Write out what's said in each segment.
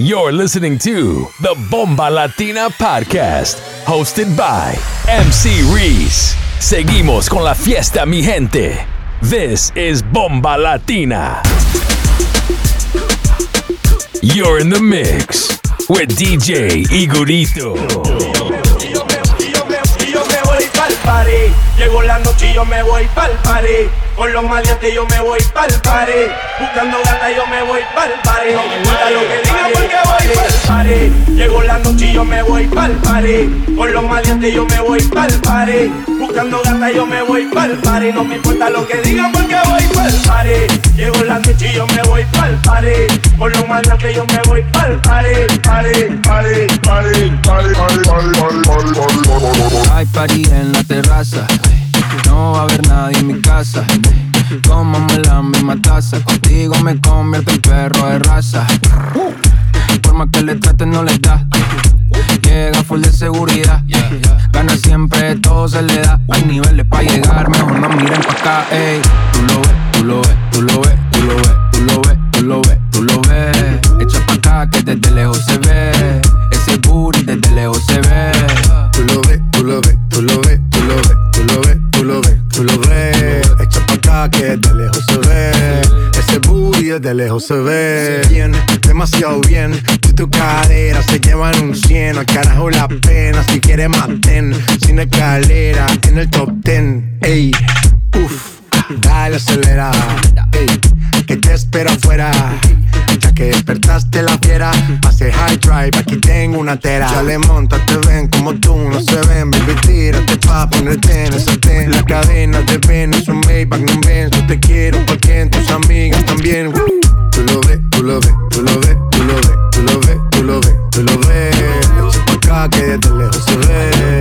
You're listening to the Bomba Latina Podcast, hosted by MC Reese. Seguimos con la fiesta, mi gente. This is Bomba Latina. You're in the mix with DJ Igorito. la noche yo me voy. Con los maleantes yo me voy pa'l party. Buscando gata yo me voy pa'l party. No me importa lo que digan porque voy pa'l party. Llegó la noche y yo me voy pa'l party. Con los maleantes yo me voy pa'l party. Buscando gata yo me voy pa'l party. No me importa lo que digan porque voy pa'l party. Llegó la noche y yo me voy pa'l party. Con los maleantes yo me voy pa'l party, party, party, party, party, party, party, party. Hay party en la terraza. No va a haber nadie en mi casa. Tómame la misma taza. Contigo me convierto en perro de raza. Por más que le traten, no le da. Llega full de seguridad. Gana siempre, todo se le da. Hay niveles para llegar, mejor no miren pa' acá. Ey. Tú lo ves, tú lo ves, tú lo ves, tú lo ves, tú lo ves, tú lo ves, tú lo ves. Echa pa' acá que desde lejos se ve. Ese booty desde lejos se ve. Tú lo ves, tú lo ves, tú lo ves, Que de lejos se ve. Ese booty desde lejos se ve. Bien, demasiado bien. Y tu cadera se llevan un cien. Al carajo la pena. Si quieres maten. Sin escalera en el top ten. Ey, uff. Dale acelera. Ey, que te espero afuera. Ya que despertaste la fiera, hace high drive, aquí tengo una tera. Ya le monta, te ven como tú, no se ven, baby, tírate pa' ponerte en el sartén. La cadena te ven, es un Maybach, no ven, yo te quiero porque en tus amigas también. Tú lo ves, tú lo ves, tú lo ves, tú lo ves, tú lo ves, tú lo ves, tú lo ves. Echa pa' acá que desde lejos se ve,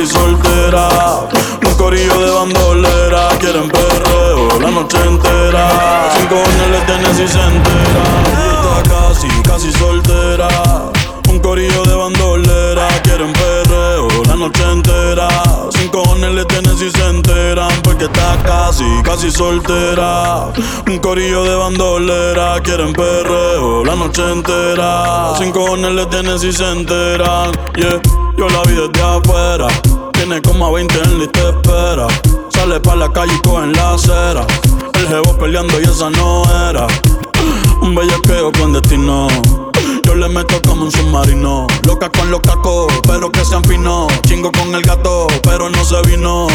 casi soltera. Un corillo de bandolera. Quieren perreo la noche entera. Sin cojones le tienes y se enteran. Ella está casi, casi soltera. Un corillo de bandolera. Quieren perreo la noche entera. Sin cojones le tienes y se enteran. Porque está casi, casi soltera. Un corillo de bandolera. Quieren perreo la noche entera. Sin cojones le tienes y se enteran. Yeah, yo la vi desde afuera. Tiene como a 20 en de espera. Sale pa' la calle y coge en la acera. El jevo peleando y esa no era. Un bellaqueo con destino. Yo le meto como un submarino. Loca con los cacos, pero que sean finos. Chingo con el gato, pero no se vino.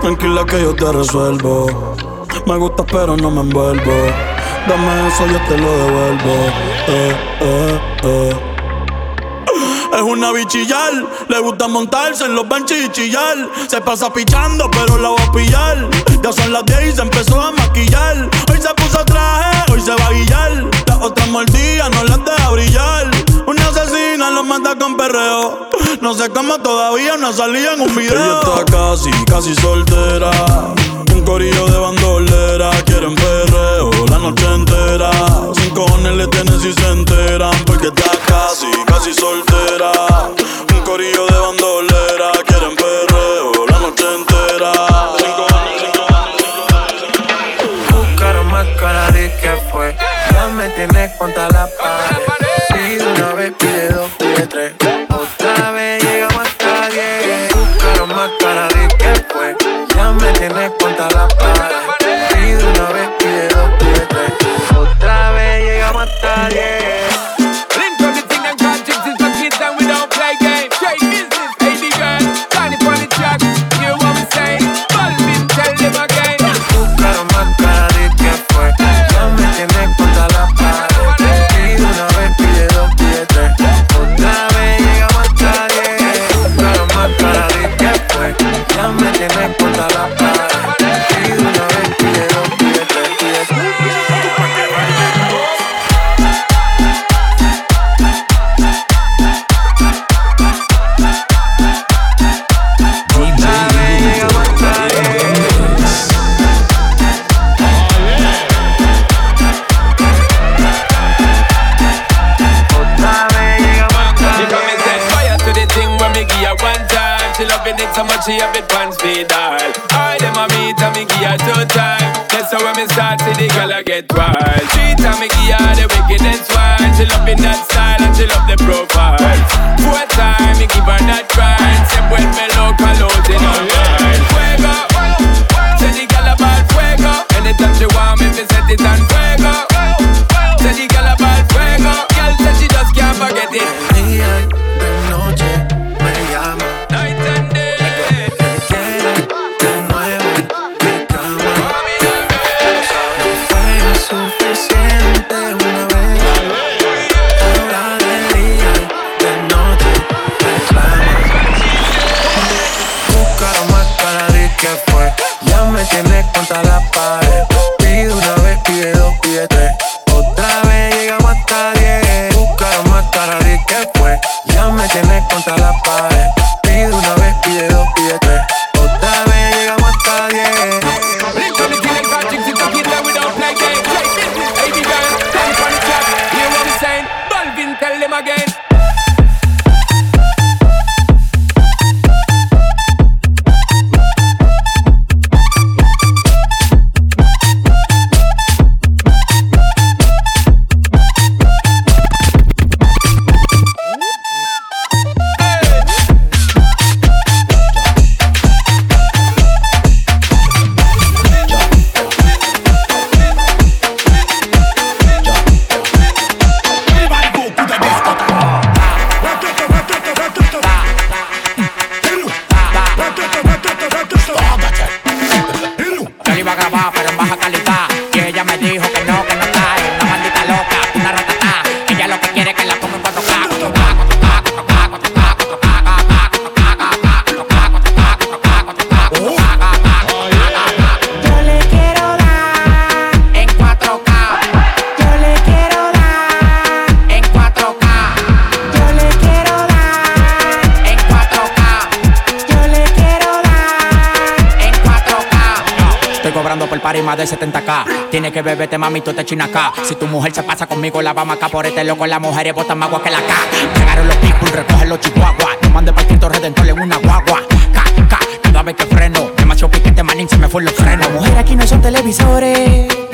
Tranquila que yo te resuelvo. Me gusta, pero no me envuelvo. Dame eso, yo te lo devuelvo. Eh, eh, eh. Es una bichillar, le gusta montarse en los benches y chillar. Se pasa pichando, pero la va a pillar. Ya son las 10 y se empezó a maquillar. Hoy se puso traje, hoy se va a guillar. Las otras mordidas no las deja brillar. Una asesina lo mata con perreo. No sé cómo todavía no salía en un video. Ella está casi, casi soltera. Un corillo de bandolera. Quieren perreo la noche entera. Sin cojones le tienen si se enteran. Porque está casi, casi soltera. Un corillo de bandolera. Me tienes contra la pared. Si de una vez pide dos, pide tres. Otra vez llegamos hasta diez. Buscaron más cara de que fue. Ya me tienes contra la pared. que bebete, mami, tú te chinas acá. Si tu mujer se pasa conmigo, la vamos acá por este loco. Las mujeres botan más agua que la K. Llegaron los people, recogen los chihuahuas. No mande para Cristo Redentor en una guagua. K, K, cada vez que freno. Demasiado piquete, manín, se me fue los frenos. Las mujeres aquí no son televisores.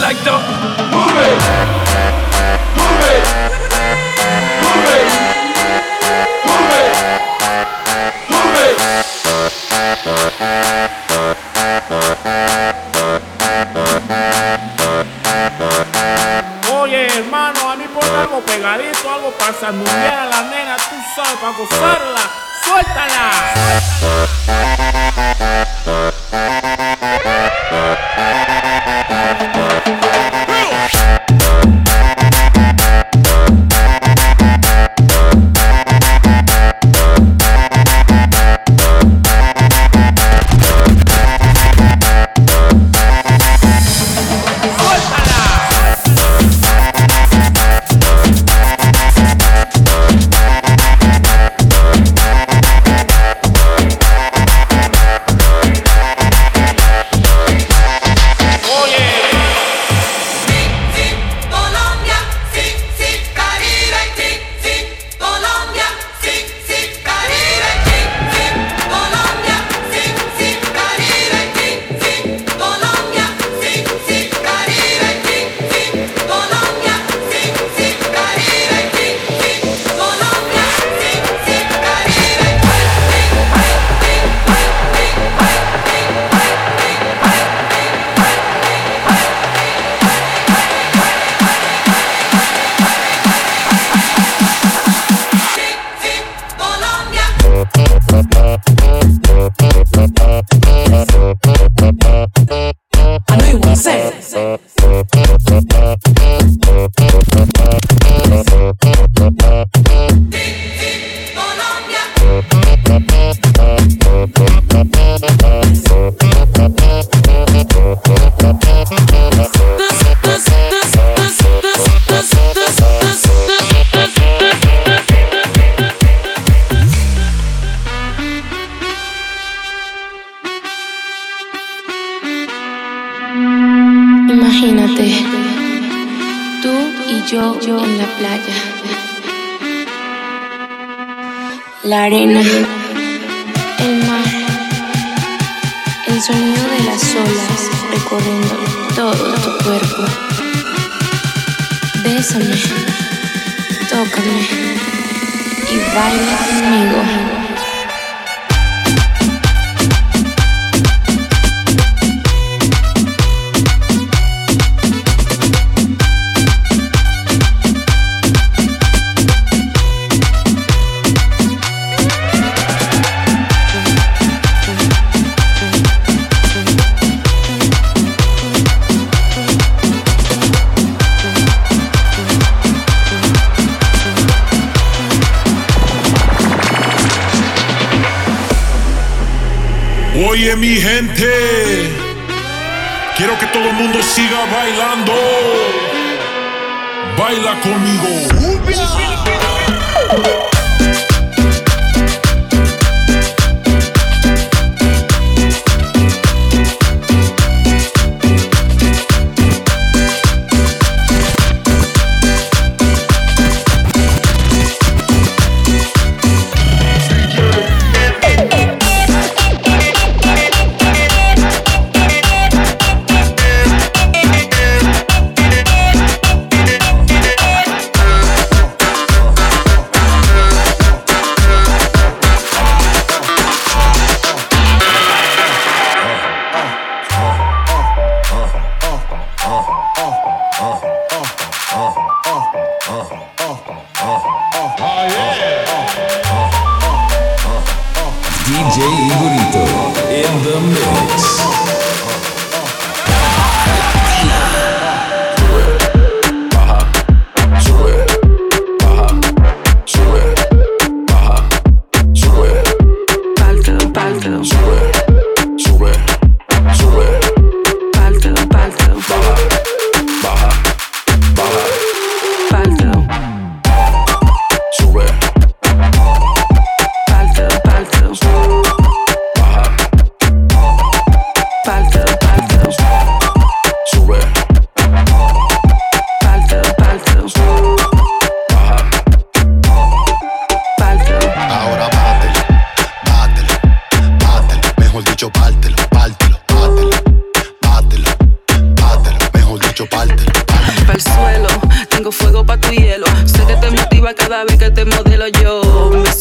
like the bailando. Baila conmigo.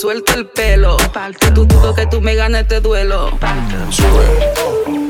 suelta el pelo. Que tú dudo que tú me ganes este duelo. Sube.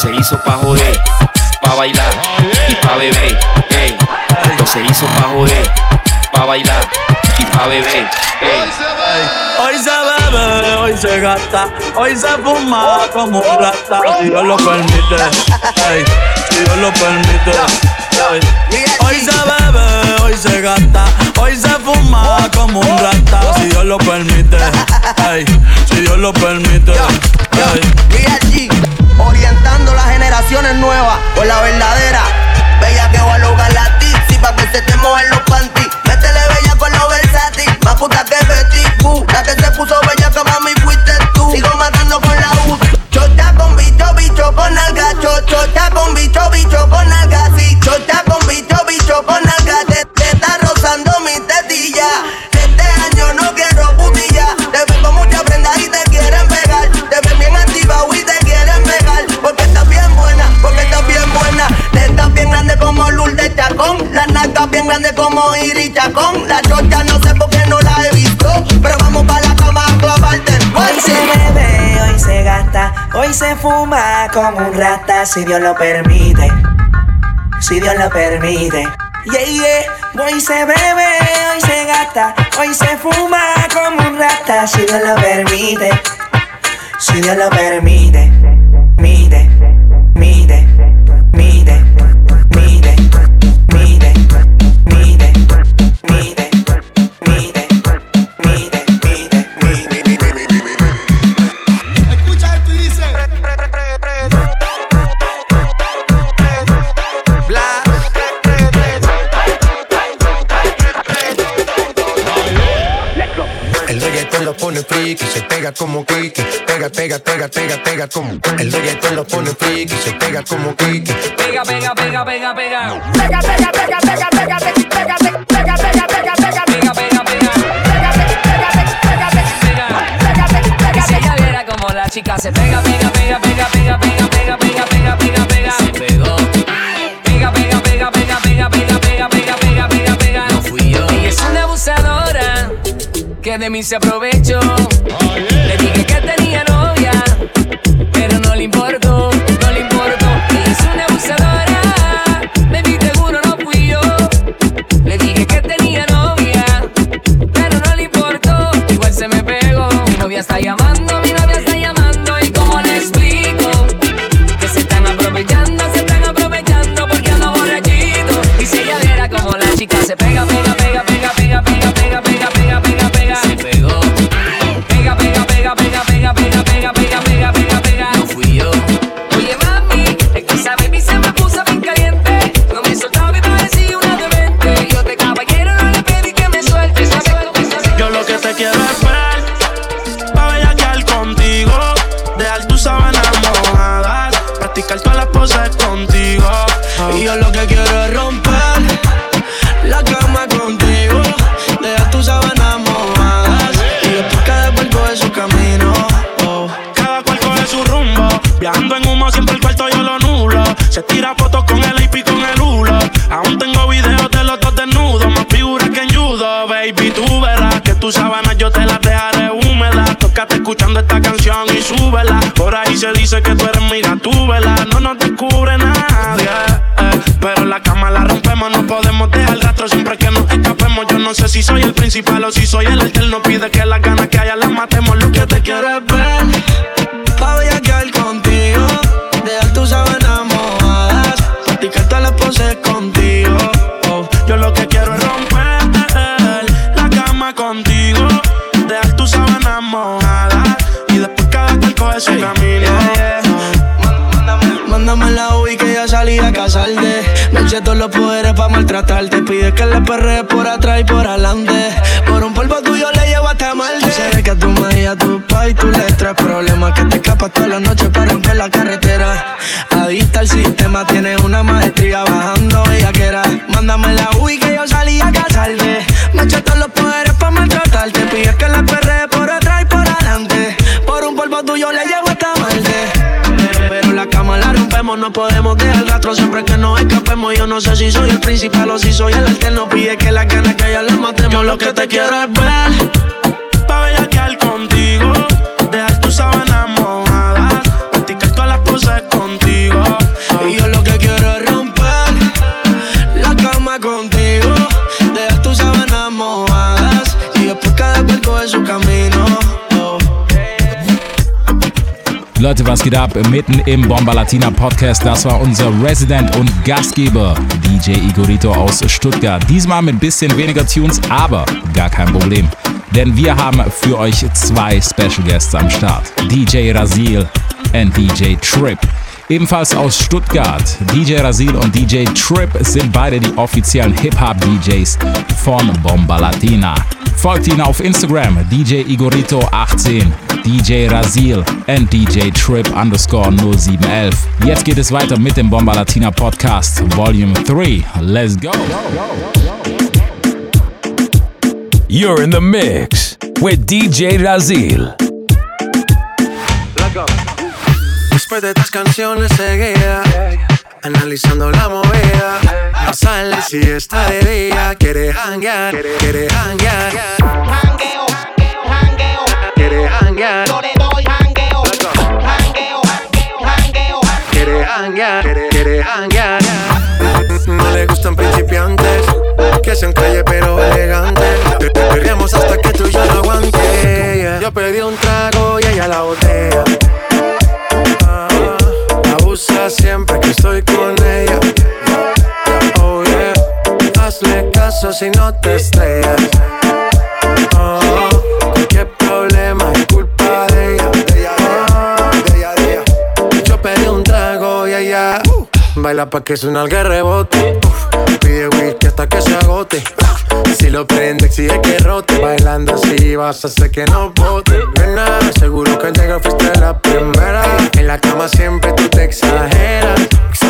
Se hizo pa' joder, pa' bailar y pa' beber. Ey. Esto se hizo pa' joder, pa' bailar y pa' beber. Ey. Hoy se bebe, hoy se gasta, hoy se fuma como un rata, si Dios lo permite, ey, si Dios lo permite. ey. Hoy se bebe, hoy se gasta, hoy se fuma como un rata, si Dios lo permite, ey, si Dios lo permite. ey. Orientando las generaciones nuevas por la verdadera. Bella que va a lograr la tipsy pa' que se te mojen los panties. Métele bella con lo versátil, más puta que Betty Boo. La que se puso bella que mami fuiste tú. Sigo matando con la U. Chocha con bicho, bicho con alga. Cho, chocha con bicho, bicho con alga. Sí, chocha con bicho, bicho con alga. Te, te está rozando mi tetilla. Naca bien grande como Iri Chacón. La chocha no sé por qué no la he visto. Pero vamos para la cama a clavarte Hoy se bebe, hoy se gasta, hoy se fuma como un rata, si Dios lo permite. Si Dios lo permite. Yeah, yeah. Hoy se bebe, hoy se gasta, hoy se fuma como un rata, si Dios lo permite. Si Dios lo permite. Mide, mide, pone friki, se pega como Kiki. Pega, pega, pega, pega, pega como. El reggaetón lo pone friki, se pega como Kiki. Pega, pega, pega, pega, pega. Pega, pega, pega, pega, pega, pega, pega, pega, pega, pega, pega, pega, pega, pega, si ella viera como la chica se pega, pega, pega, pega, pega, pega, pega, pega, pega, de mí se aprovechó. Le dije que tenía novia, pero no le importó, se dice que tú eres mira, tú vela. No nos descubre nadie. eh. Pero la cama la rompemos, no podemos dejar rastro siempre que nos escapemos. Yo no sé si soy el principal o si soy el alterno. Pide que las ganas que haya las matemos. Lo que te quiero es ver. Todos los poderes pa' maltratarte. Pide que le perrees por atrás y por adelante. Por un polvo tuyo le llevo hasta mal. Que tú me a tu pa' y tú le traes problemas. Que te escapas toda la noche para romper la carretera. Adicta al sistema, tienes una maestría no podemos dejar rastro siempre que nos escapemos. Yo no sé si soy el principal o si soy el alterno. Pide que la gana que ya le matemos. Lo que te quiero es ver, pa' bellaquear contigo. Dejar Leute, was geht ab? Mitten im Bomba Latina Podcast. Das war unser Resident und Gastgeber DJ Igorito aus Stuttgart. Diesmal mit bisschen weniger Tunes, aber gar kein Problem. Denn wir haben für euch zwei Special Guests am Start. DJ Razil und DJ Trip. Ebenfalls aus Stuttgart. DJ Razil und DJ Trip sind beide die offiziellen Hip-Hop-DJs von Bomba Latina. Folgt ihnen auf Instagram, DJ Igorito18, DJ Razil und DJ Trip underscore 0711. Jetzt geht es weiter mit dem Bomba Latina Podcast Volume 3. Let's go! You're in the mix with DJ Razil. Después de estas canciones seguía Analizando la movida. No sale si está de día. Quiere hanguear, quiere hanguear. Hangueo, hangueo, Quiere hanguear. Yo le doy hangueo, hangueo, hangueo. Quiere hanguear, quiere, hanguear. No le gustan principiantes Que sean calle pero elegantes. Perreamos hasta que tú y yo no aguante Yo pedí un trago y ella la botella si no te estrellas. Oh, qué problema es culpa de ella ella, de un trago y ella Baila pa' que suena el rebote. Pide whisky hasta que se agote. Si lo prende exige que rote. Bailando así vas a hacer que no bote. Nena, seguro que al llegar fuiste la primera. En la cama siempre tú te exageras. Exagera.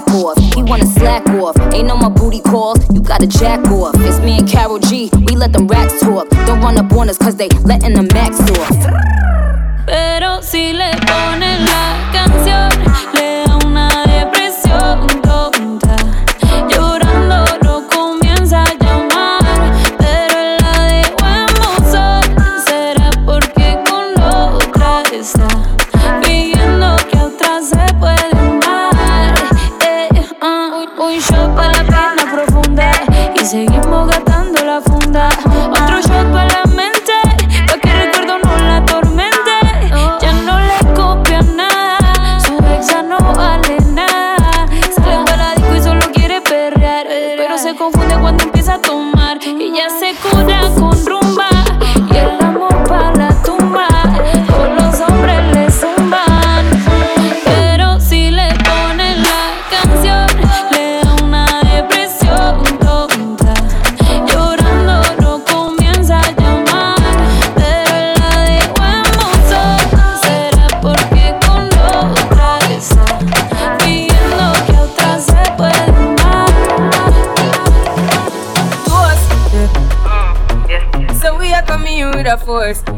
back off. He wanna slack off. Ain't no more booty calls. You gotta jack off. It's me and Carol G. We let them racks talk. Don't run up on us cause they letting the max off. Pero si le ponen la canción,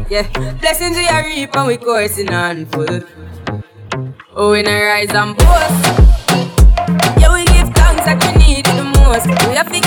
Yeah, blessings we are reaping, we coursing on full. Oh, we not rise and boast. Yeah, we give thanks that we need the most. We are to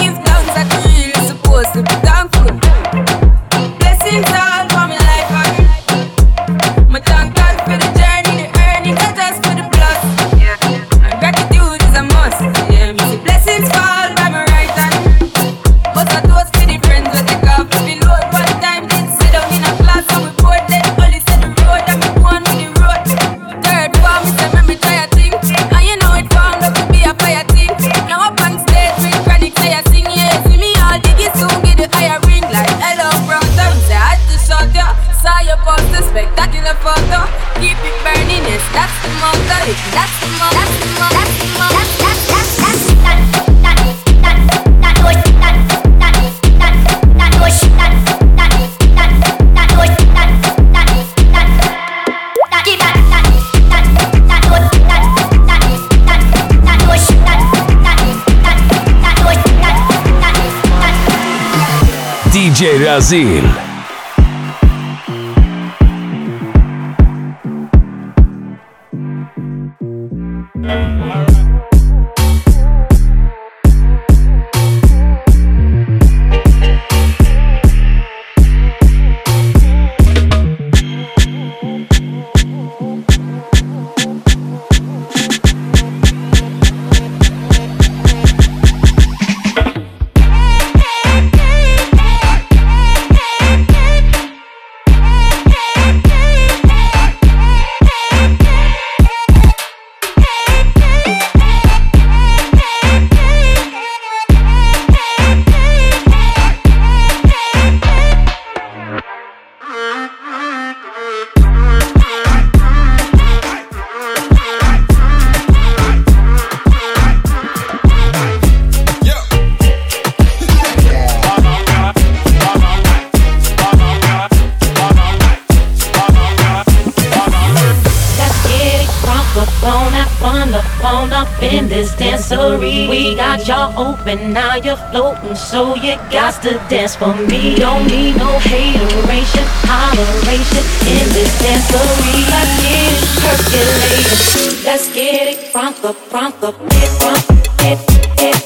Let's get it from the, from the, get from the it.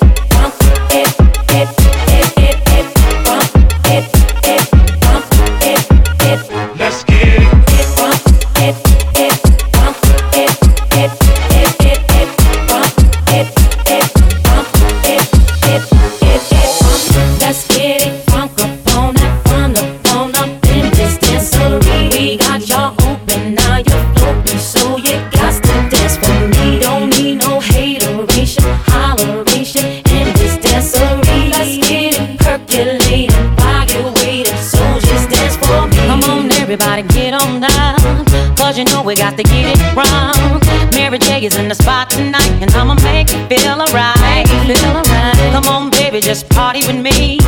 Is in the spot tonight, and I'ma make you feel alright. Feel alright. Come on, baby, just party with me.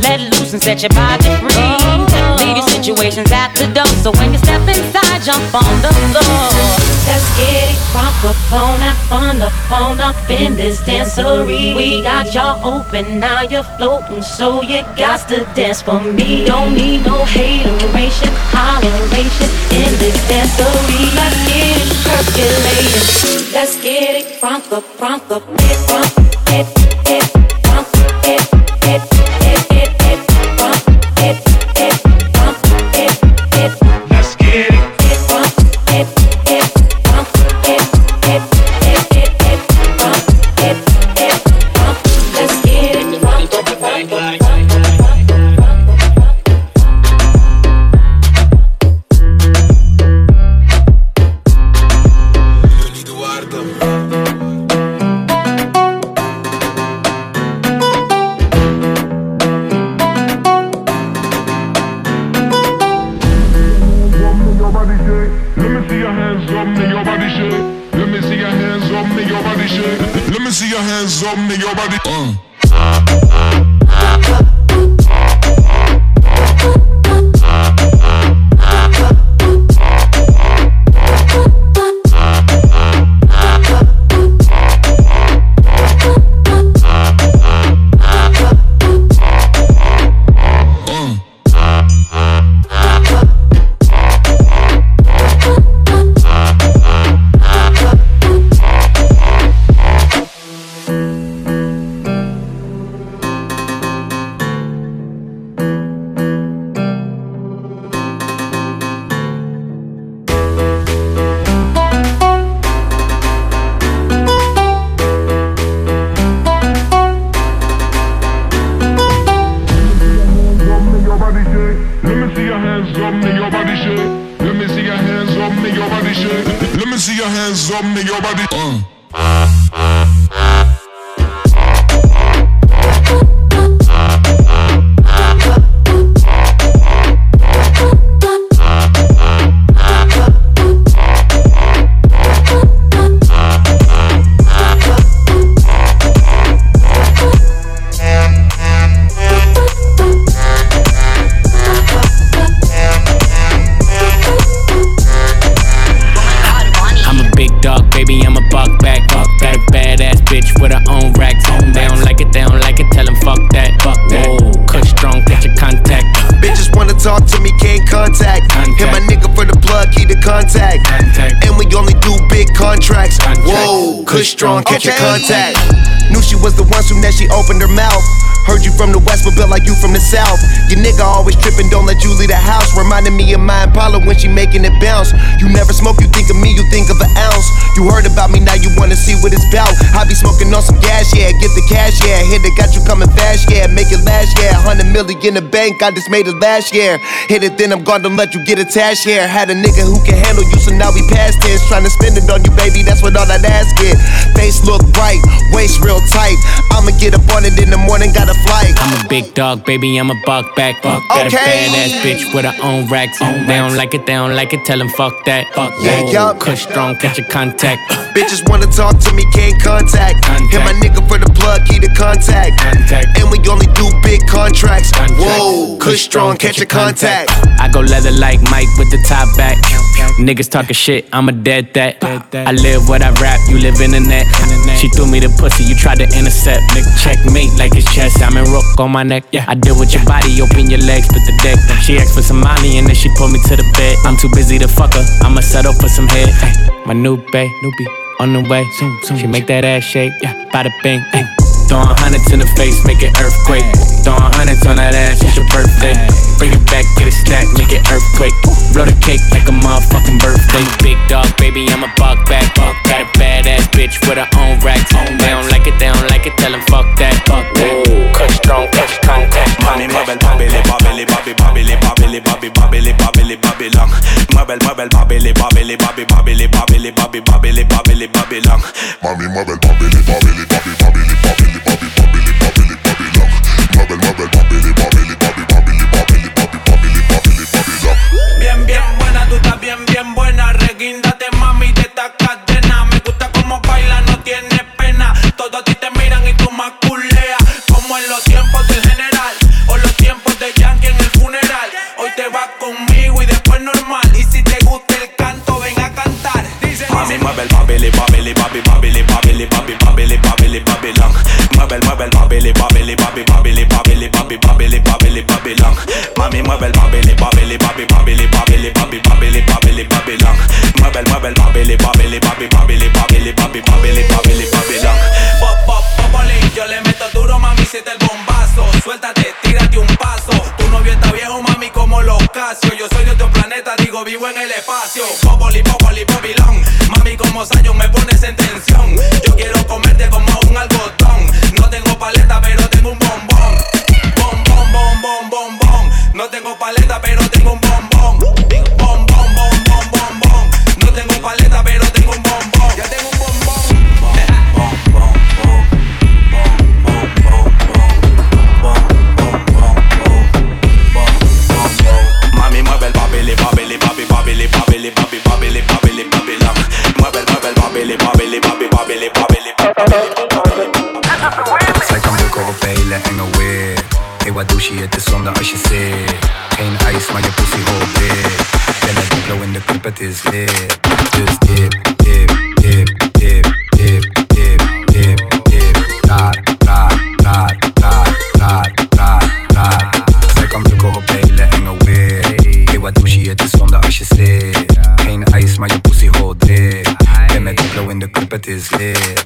Let loose and set your body free your situation's at the door. So when you step inside, jump on the floor. Let's get it crunk up on up on the phone up in this dancery. We got y'all open, now you're floating, so you got to dance for me. Don't need no hateration, holleration in this dancery. Let's get it percolating. Let's get it crunk up, crunk up, get crunk, get, get. Uh. Million in the bank, I just made it last year. Hit it, then I'm gone, don't let you get attached, here. Had a nigga who can handle you, so now we past tense. Trying to spend it on you, baby, that's what all that ass get. Face look bright, waist real tight. I'ma get up on it in the morning, got a flight. I'm a big dog, baby, I'm a buck back. Buck. Got a Okay. badass bitch with her own racks. They don't like it, they don't like it, tell them fuck that. Fuck Yeah, that. yup. Kush strong, catch your contact. Bitches wanna talk to me, can't contact. Hit my nigga for the plug, keep the contact. And we only do big contracts. Whoa, Kush strong, catch a contact. I go leather like Mike with the top back. Niggas talking shit, I'm a dead that. I live what I rap, you live in the net. She threw me the pussy, you tried to intercept. Nigga, checkmate like it's chess. I'm in rook on my neck. Yeah, I deal with your body, open your legs, put the deck. She asked for some money and then she pulled me to the bed. I'm too busy to fuck her, I'ma settle for some head. Ay, my new bae, newbie, on the way. She make that ass shake, yeah, bada bing. Ay. Throwing hundreds in the face, make it earthquake. Throwing hundreds on that ass, it's your birthday. Bring it back, get it stacked, make it earthquake. Blow the cake like a motherfucking birthday. Big dog, baby, I'm a buck back. Buck got a badass bitch with her own racks. They don't like it, they don't like it, tell them fuck that. Fuck that. Cush strong, cush contact. Mami, mueve el babili, babili, babi, babili, babili, babi, babili, babili, babilón. Mueve el, mueve el babili, babili, babi, babili, babili, babi, babili, babili, babilón. Mami, mueve el babili, mueve el babili, babili, babi, babili, babili, babi, babili, babili, babilón. Mueve el, mueve el babili, babili, babi, babili, babili, babi, babilón. Pop, pop, popoli, yo le meto duro, mami, siete el bombazo. Suéltate, tírate un paso. Tu novio está viejo, mami, como los Casio. Yo soy de otro planeta, digo, vivo en el espacio. Zij kan ook op velen enge weer. Hey, wat doe je het is zonde als je zit. Geen ijs, maar je pussy hoort dik. Ben het flow in de club, het is lit. Dus dip, dip, dip, dip, dip, dip, dip, dip. Raar, raar, raar, raar, raar, raar, raar. Zij kan ook op velen enge weer. Hey, wat doe je het is zonde als je zit. Geen ijs, maar je pussy hoort met flow in de club, het.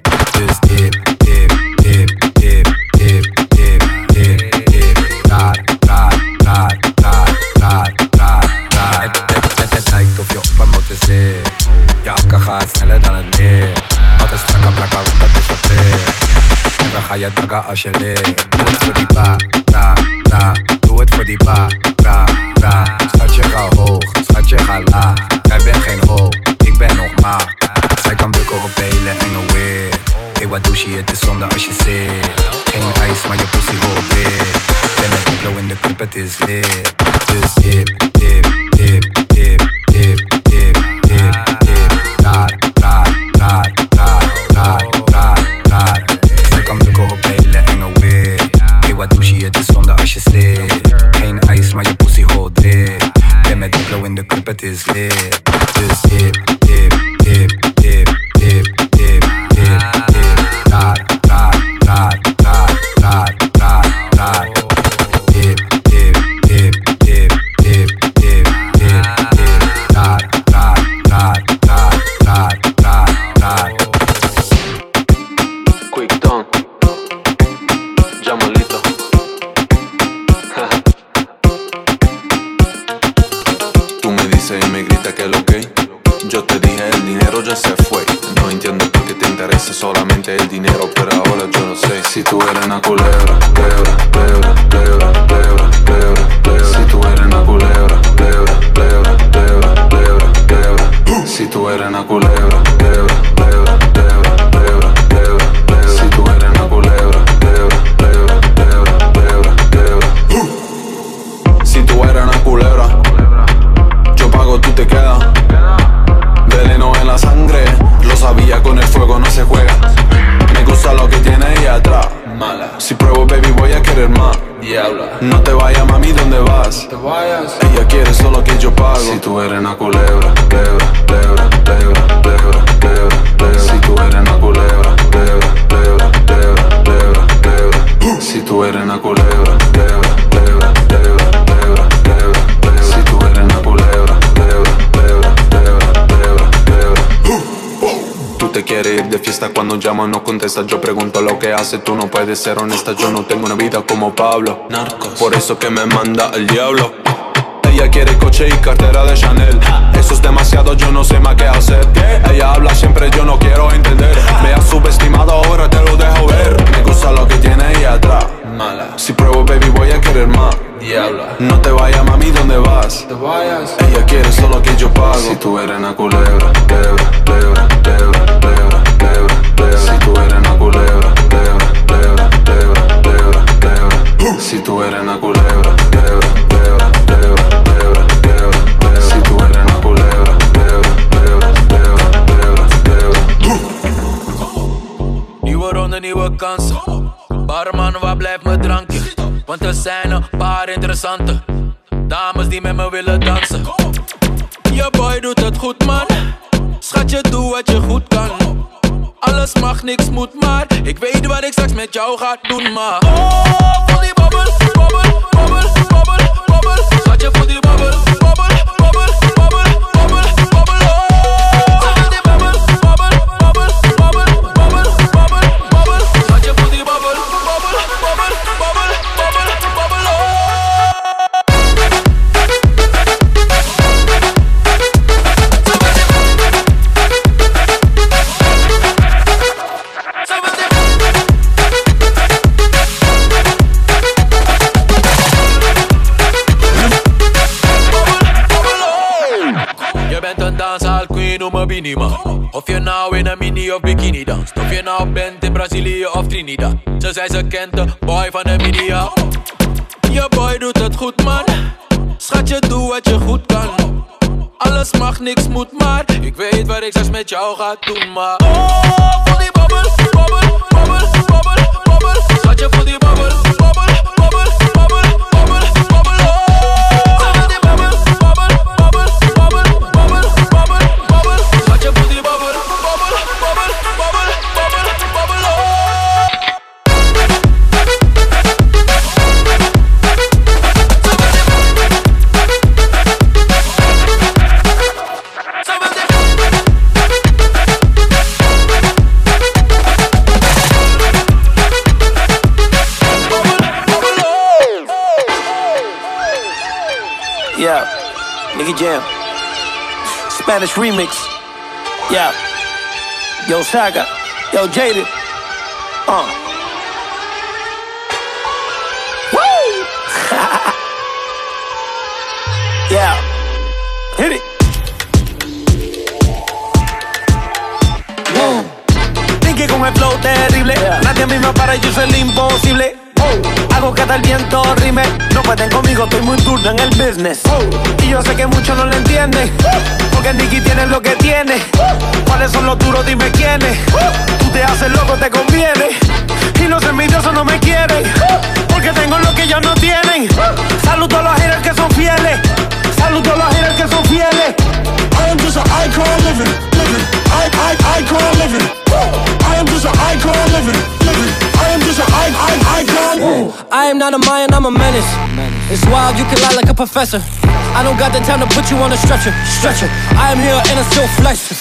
ga je dagga als je leert. Doe het voor die ba, ra, ra. Doe het voor die ba, ra, ra. Schatje ga hoog, schatje ga laag. Jij bent geen ho, ik ben nog maar. Zij kan bukken op hele enge weer. Hey, wat douche het is zonde als je zit. Geen ijs, maar je pussy hoort weer. Ben een in de club, het is lit. Dus hip, hip. Puedes ser honesta Yo no tengo una vida como Pablo. Por eso que me manda el diablo. Ella quiere coche y cartera de Chanel. Eso es demasiado, yo no sé más qué hacer. Ella habla siempre, yo no quiero entender. Me has subestimado, ahora te lo dejo ver. Me gusta lo que tiene ahí atrás. Mala. Si pruebo, baby, voy a querer más. Diabla. No te vayas, mami, ¿dónde vas? Te vayas. Ella quiere solo que yo pago. Si tú eres una culebra, culebra, culebra, Si tú eres una culebra, culebra, culebra, culebra, culebra, culebra, culebra. Si tú eres una culebra, culebra, culebra, culebra, culebra, culebra. Nieuwe ronde, nieuwe kansen. Barman, waar blijft mijn drankje? Want er zijn een paar interessante dames die met me willen dansen. Je boy doet het goed, man. Schatje, doe wat je goed kan. Alles mag, niks moet, maar ik weet wat ik straks met jou ga doen, maar. Oh, voel die babbel, babbel, babbel, babbel, babbel. Schatje, voel die babbel, babbel, Of je nou in een mini of bikini danst. Of je nou bent in Brazilië of Trinidad. Ze zei ze kent de boy van de media. Je boy doet het goed man. Schatje, doe wat je goed kan. Alles mag, niks moet maar. Ik weet wat ik straks met jou ga doen, maar. Oh, voel die babbel, babbel, babbel, babbel, babbel. Schatje, voel die babbel, Nicky Jam. Spanish remix. Yeah. Yo, Saga. Yo, Jaded. Uh. Woo! yeah. Hit it. Wow. Nicky con el flow terrible. Nadie a mí me para, yo soy el imposible. Que el viento rime. No pueden conmigo, estoy muy duro en el business. Y yo sé que muchos no lo entienden. Porque Nicky tiene lo que tiene. ¿Cuáles son los duros? Dime quiénes. Tú te haces loco, te conviene. Y los envidiosos no me quieren. Porque tengo lo que ellos no tienen. Saludo a los haters que son fieles. Saludo a los haters que son fieles. I am just an icon living, living. I, I, icon living. I am just an icon living, living. I am just an I, I, icon. I am not a Mayan, I'm a menace. It's wild, you can lie like a professor. I don't got the time to put you on a stretcher, stretcher. I am here and I'm still flexing.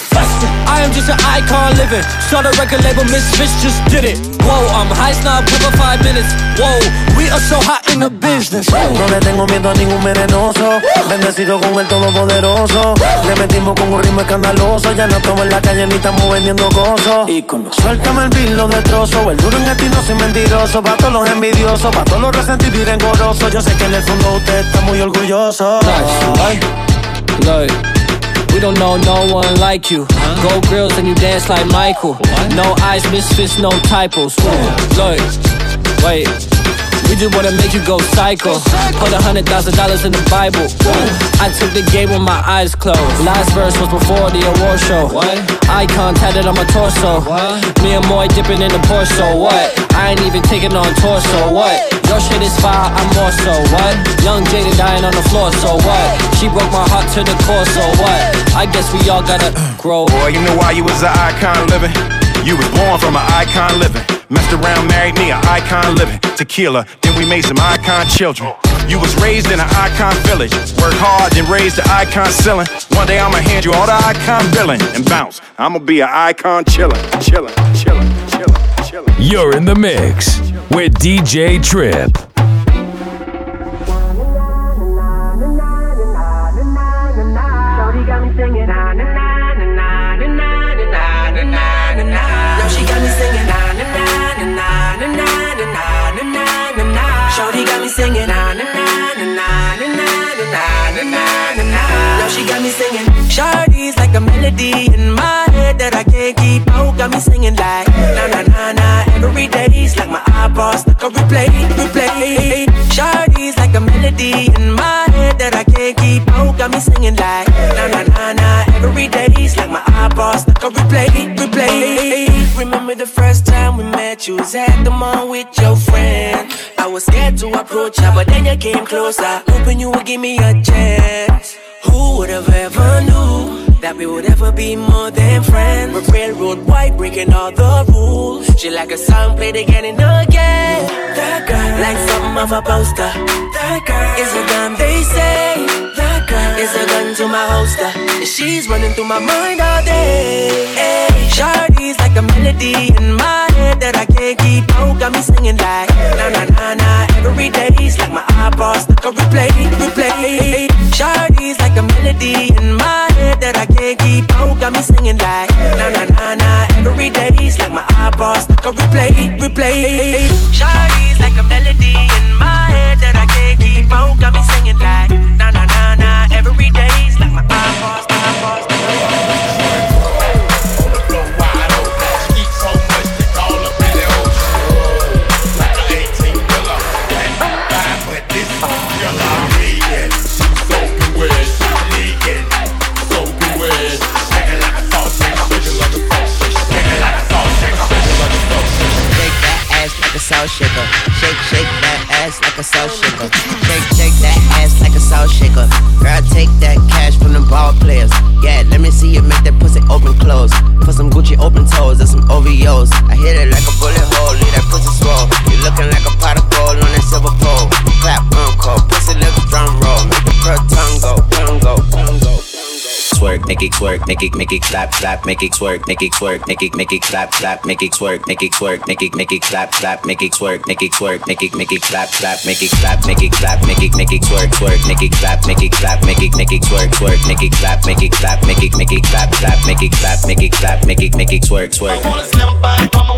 I am just an icon living. Start a record label, Miss Fish just did it. Whoa, I'm high snob, cover five minutes. Whoa, we are so hot in the business. No le tengo miedo a ningún venenoso. Bendecido con el todopoderoso. Le metimos con un ritmo escandaloso. Ya no estamos en la calle ni estamos vendiendo cosas. Íconos. Suéltame el vilo de trozo. El duro en ti no soy mentiroso. Pa' todos los envidiosos, pa' todos los resentidos y rencorosos. Yo sé que en el fondo usted está muy orgulloso. Look, we don't know no one like you. Gold grills and you dance like Michael. No eyes, misfits, no typos. Look, wait. We just wanna make you go psycho. Put a hundred thousand dollars in the Bible. I took the game with my eyes closed. Last verse was before the award show. Eye contact on my torso. Me and Moy dipping in the Porsche. So what? I ain't even taking on torso. What? Your shit is fire, I'm more so what? Young Jada dying on the floor. So what? She broke my heart to the core. So what? I guess we all gotta grow. Boy, you know why you was an icon living? You was born from an icon living. Messed around, married me, an icon living. Tequila, then we made some icon children. You was raised in an icon village. Work hard, then raised the icon ceiling. One day I'ma hand you all the icon billing and bounce. I'ma be an icon chillin', chillin', chillin', chillin', chillin'. You're in the mix with DJ Trip. Na na na na na na na na na na melody in my head that I can't keep out. Got me singing like na na na na. Every day's like my eyeballs stuck on replay, replay. Shorty's like a melody in my head that I can't keep out. Got me singing like na na na na. Every day's like my eyeballs stuck on replay, replay. Remember the first time we met? You was at the mall with your friend. I was scared to approach her, but then you came closer, hoping you would give me a chance. Who would have ever knew that we would ever be more than friends? We're railroad white, breaking all the rules. She like a song played again and again. That girl, like something of a poster. That girl is a gun, they say. That is a gun to my holster. And she's running through my mind all day. Hey, Shorty's like a melody in my head that I can't keep out. Got me singing like na na na na. Every day's like my eyeballs stuck on replay, replay. Shorty's like a melody in my head that I can't keep out. Got me singing like na na na na. Every day's like my eyeballs stuck on replay, replay. Shorty's like a melody in my head that I can't make it make it, make it clap, clap, make it twerk, make it twerk, make it, make it clap, clap, make it twerk, make it twerk, make it, make it clap, clap, make it twerk, make it twerk, make it, make it clap, clap, make it clap, make it clap, make it, make it twerk, twerk, make it clap, make it clap, make it, make it twerk, twerk, make it clap, make it clap, make it, make it clap, clap, make it clap, make it clap, make it, make it twerk, twerk. Throw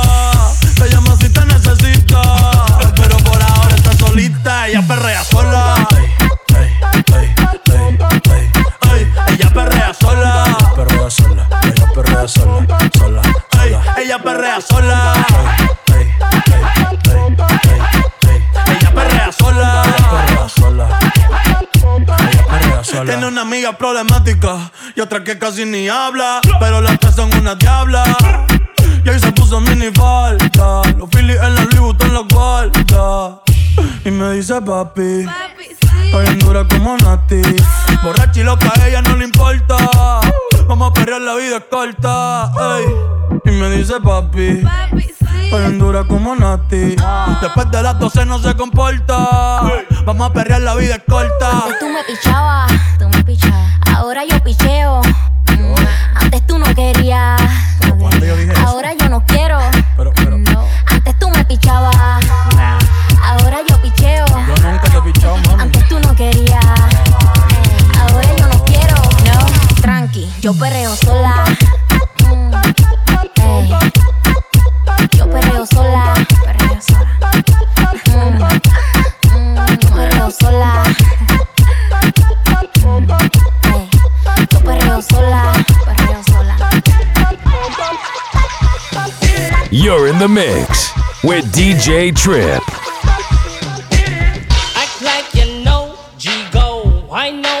Ella perrea sola. Ella perrea sola. Sola. Tiene una amiga problemática y otra que casi ni habla. Pero las tres son una diabla. Y ahí se puso mini falta. Los Phillies en la Louis Vuitton los guarda. Y me dice papi. Estoy en dura como Nati. Borracha y loca, ella no le importa. Vamos a perrear, la vida es corta. ey. Y me dice papi. Estoy en dura como Nati. Después de las 12 no se comporta. Vamos a perrear, la vida es corta. Antes tú me pichabas, tú me pichabas. Ahora yo picheo. Antes tú no querías. Ahora yo no quiero. Antes tú yo perreo sola. Mm. Yo perreo sola. Perreo sola. Mm, mm, yo perreo sola. Ey. Yo perreo sola. Perreo sola. You're in the mix with DJ Trip. Act like you know, G go. I know what Bo don't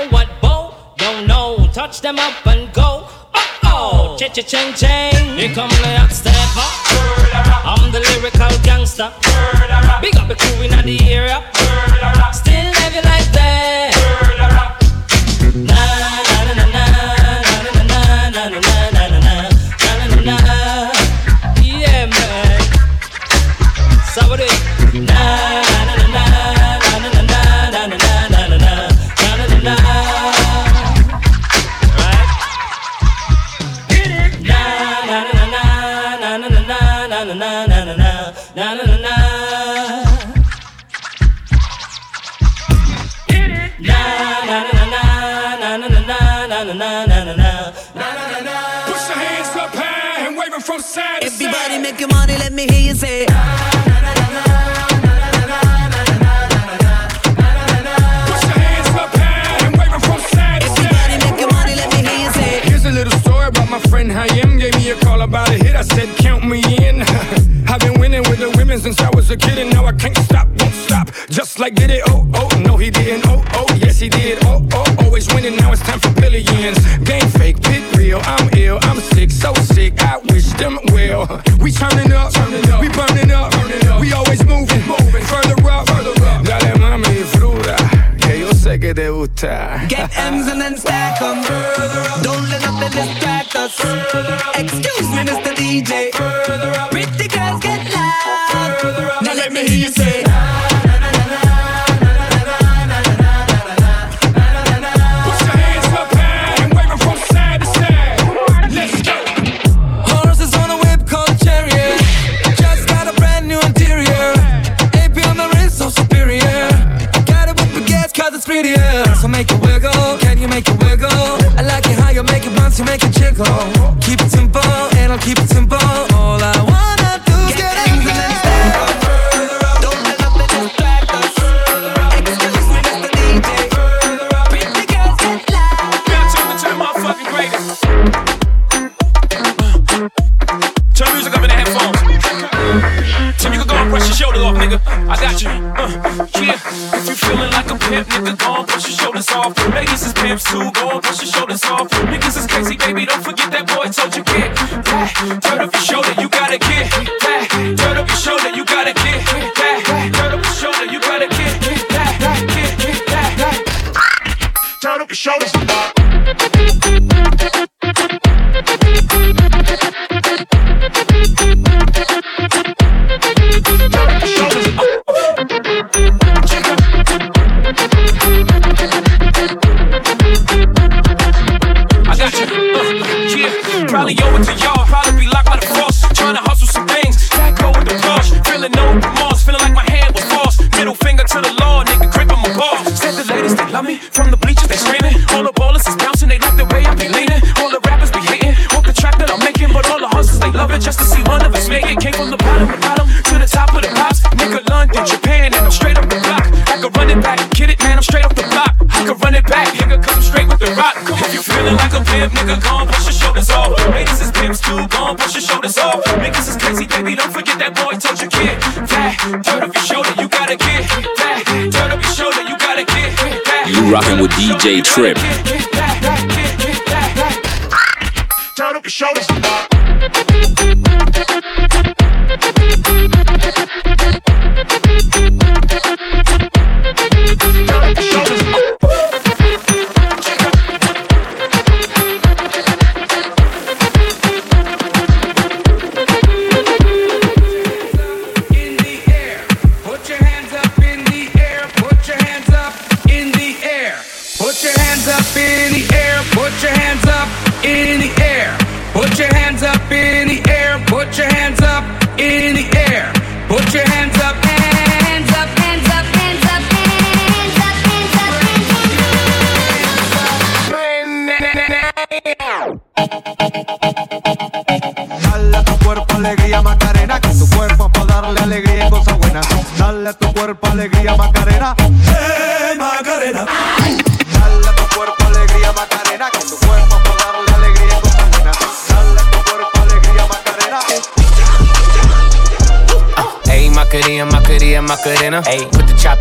know. Them up and go. Oh oh, cha cha ching ching. Here come the hot stepper. I'm the lyrical gangster. Big up the crew in the area. Still you like that. Me hear you say. Here's a little story about my friend Hayem. Gave me a call about a hit. I said, Count me in. I've been winning with the women since I was a kid, and now I can't stop, won't stop. Just like did it, oh, oh, no, he didn't, oh, oh, yes, he did, oh, oh, always winning. Now it's time for billions. Game fake, pit real, I'm ill, I'm sick, so sick, We turning up, we burning up, we always moving, moving further up, Dale mami, fruta, que yo sé que te gusta. Get M's and then stack 'em. Don't let nothing distract us. Excuse me, Mr. DJ. Pretty girls get loud. Now let me hear you say. to make it jiggle. Shoulders. DJ Trip. Turn up your shoulders.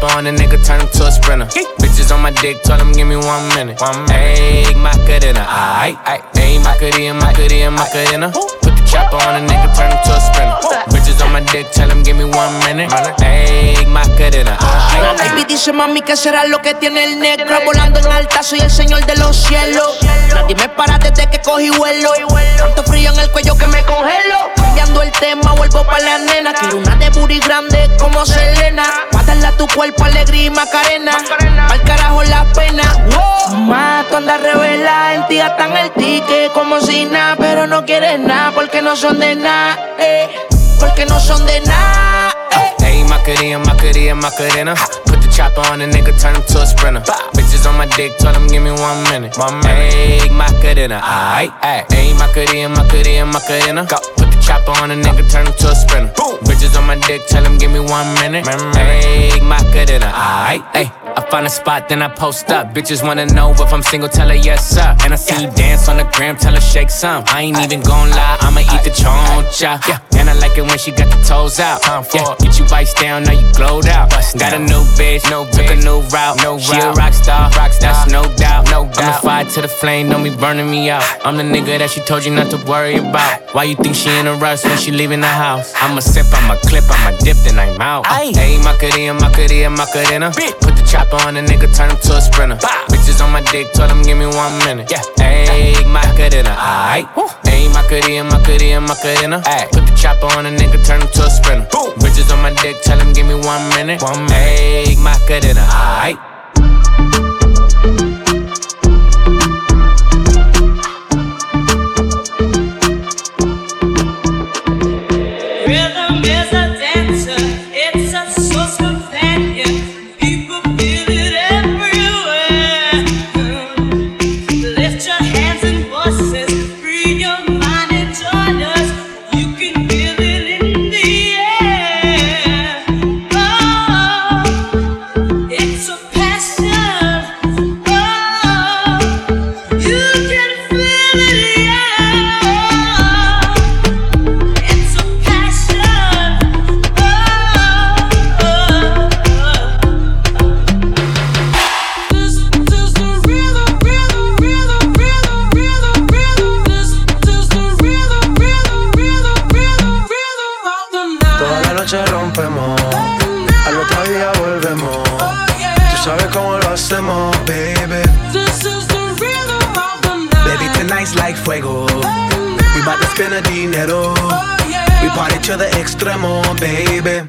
Chopper on the nigga, turn him to a sprinter. Bitches on my dick, told him give me one minute. One Ayy, Macarena, aight, aight. Ayy, Macarena, Macarena, Macarena. Put the chopper on the nigga, turn him to a sprinter. On tell him give me one minute. Baby dice mami que será lo que tiene el negro Volando en alta, soy el señor de los cielos. Nadie me para desde que cogí vuelo. Tanto frío en el cuello que me congelo. Cambiando el tema, vuelvo pa' la nena. Quiero una de booty grande como Selena. Pa' darle a tu cuerpo alegría y macarena. Al carajo la pena. Mato anda revela, en ti gastan el ticket como si nada. Pero no quieres nada porque no son de nada eh. Porque no son de nada Ayy, Macarena, Macarena, Macarena. Put the chopper on the nigga, turn him to a sprinter. Bitches on my dick, told him give me one minute. Minute. Ayy, Macarena, aight. Ayy, Macarena, Macarena, Macarena. Go. Chopper on a nigga, turn him to a sprinter. Bitches on my dick, tell him give me one minute. Ayy, Macarena, aight, ayy. I find a spot, then I post up. Bitches wanna know if I'm single, tell her yes, sir. And I see you dance on the gram, tell her shake some. I ain't even gon' lie, I'ma eat the choncha. Yeah, and I like it when she got the toes out. Yeah, get you vice down, now you glowed out. Got a new bitch, no took a new route. No she a rock star, rock star, that's no doubt. No doubt. I'm a fire to the flame, don't be burning me out. I'm the nigga that she told you not to worry about. Why you think she in a rush when she leaving the house? I'ma sip, I'ma clip, I'ma dip, then I'm out. Hey, Macarena, Macarena, Macarena. Put the chopper on the nigga, turn him to a sprinter. Bitches on my dick, told him give me one minute. Yeah, hey, Macarena, aight. Hey, Macarena, Macarena, Macarena. Put the chopper on the nigga, turn him to a sprinter. Bitches on my dick, tell him give me one minute. One minute. Hey, Macarena, aight. extremo, baby.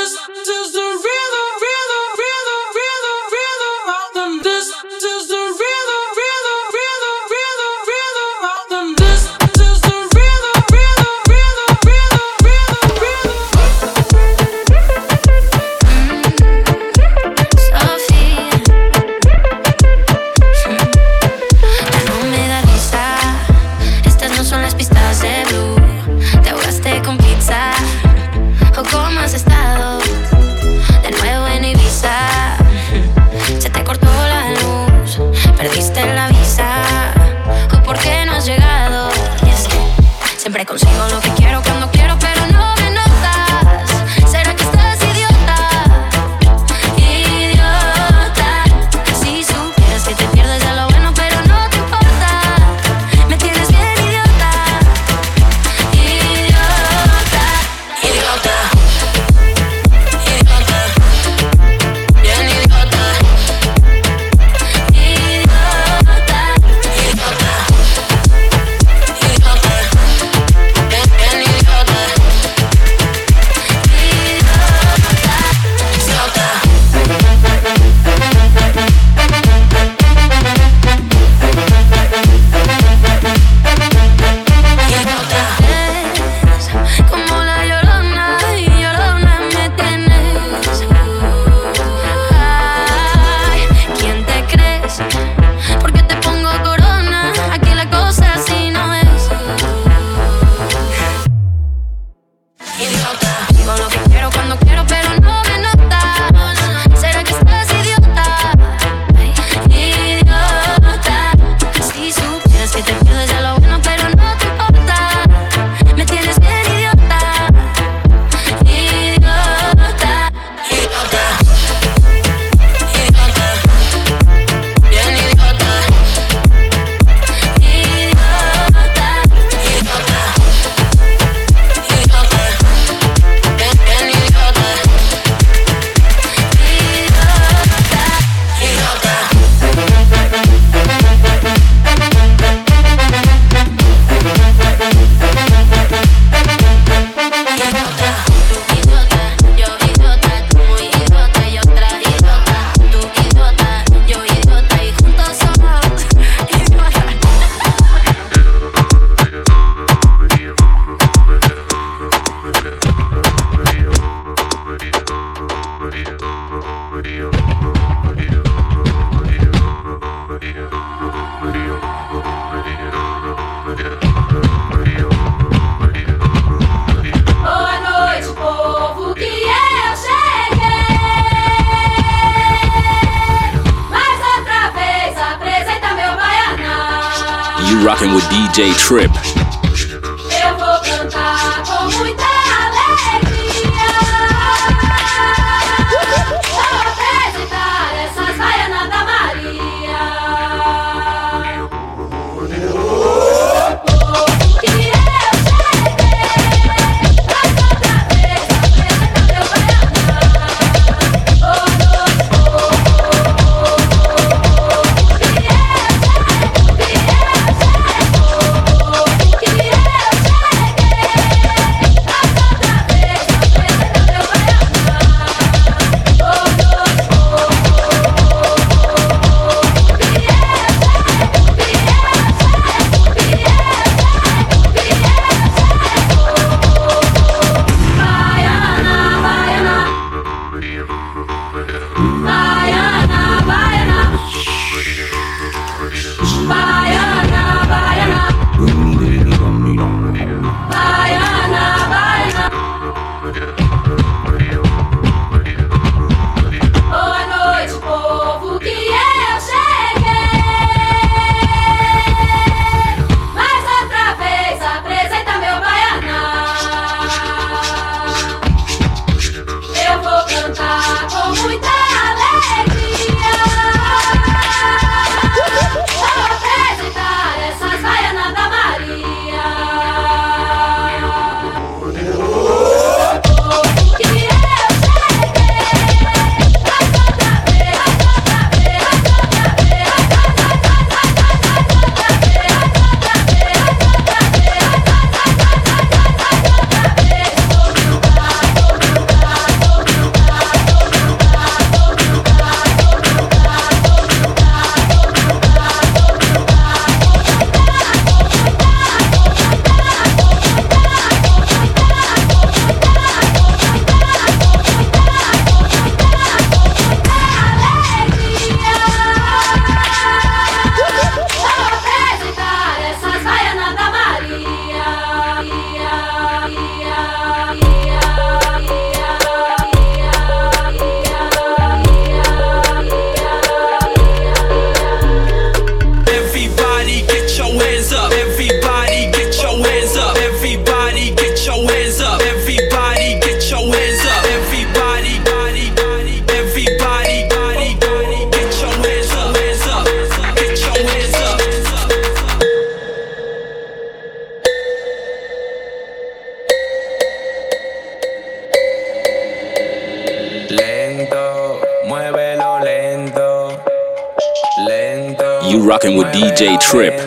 DJ Trip.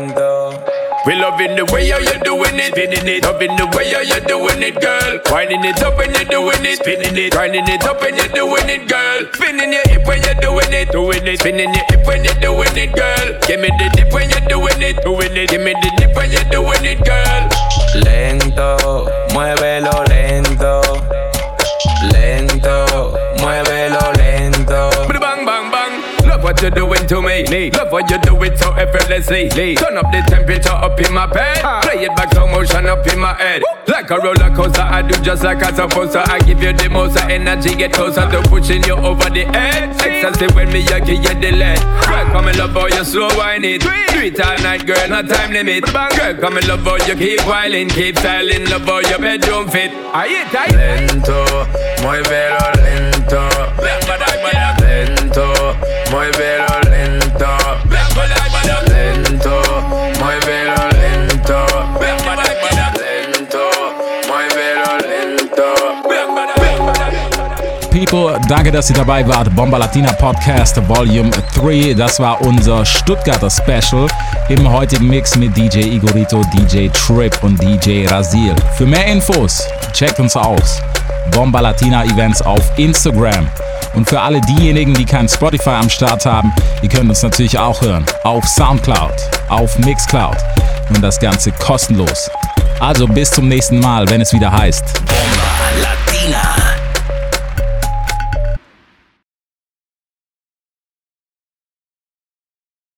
We loving the way how you doing it, spinning it, loving the way how you doing it, girl. Winding it up when you're doing it, spinning it, grinding it up when you're doing it, girl. Spinning your hip when you're doing it, doing it, spinning your hip when you're doing it, girl. Give me the dip when you're doing it, doing it, give me the dip when you're doing it, girl. Lento, muévelo lento. Lento, what you're doing to me. Love what you do it so effortlessly. Turn up the temperature up in my bed. Play it back slow motion up in my head. Like a roller coaster, I do just like I'm supposed to. I give you the most of energy, get closer to pushing you over the edge. Ecstasy when me, I give you the lead. Girl, come and love how you slow wine it. Do it all night, girl, no time limit. Girl, come and love how you keep whiling, keep styling, love how your bedroom fit. I hit, I Lento, muévelo lento. Muévelo lento. Lento, muévelo lento. Lento, muévelo lento. People, danke, dass ihr dabei wart. Bomba Latina Podcast Volume 3. Das war unser Stuttgarter Special im heutigen Mix mit DJ Igorito, DJ Trip und DJ Rasil. Für mehr Infos checkt uns aus. Bomba Latina Events auf Instagram. Und für alle diejenigen, die kein Spotify am Start haben, ihr könnt uns natürlich auch hören. Auf Soundcloud, auf Mixcloud. Und das Ganze kostenlos. Also bis zum nächsten Mal, wenn es wieder heißt.